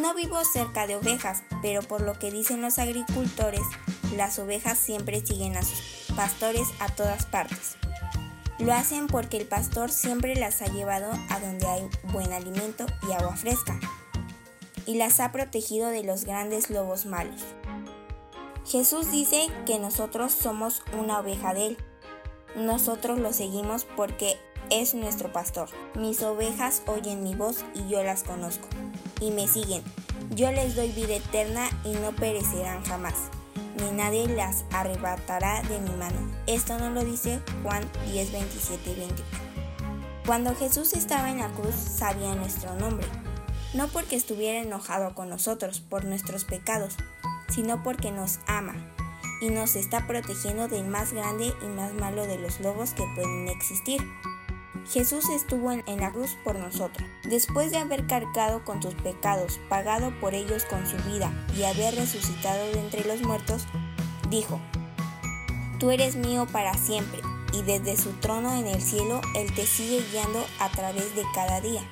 No vivo cerca de ovejas, pero por lo que dicen los agricultores, las ovejas siempre siguen a sus pastores a todas partes. Lo hacen porque el pastor siempre las ha llevado a donde hay buen alimento y agua fresca, y las ha protegido de los grandes lobos malos. Jesús dice que nosotros somos una oveja de Él. Nosotros lo seguimos porque es nuestro pastor. Mis ovejas oyen mi voz y yo las conozco, y me siguen. Yo les doy vida eterna y no perecerán jamás, ni nadie las arrebatará de mi mano. Esto no lo dice Juan 10, 27 y 24. Cuando Jesús estaba en la cruz sabía nuestro nombre, no porque estuviera enojado con nosotros por nuestros pecados, sino porque nos ama y nos está protegiendo del más grande y más malo de los lobos que pueden existir. Jesús estuvo en, la cruz por nosotros. Después de haber cargado con tus pecados, pagado por ellos con su vida y haber resucitado de entre los muertos, dijo, Tú eres mío para siempre, y desde su trono en el cielo Él te sigue guiando a través de cada día,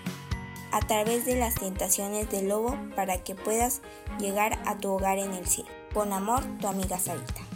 a través de las tentaciones del lobo para que puedas llegar a tu hogar en el cielo. Con amor, tu amiga Sarita.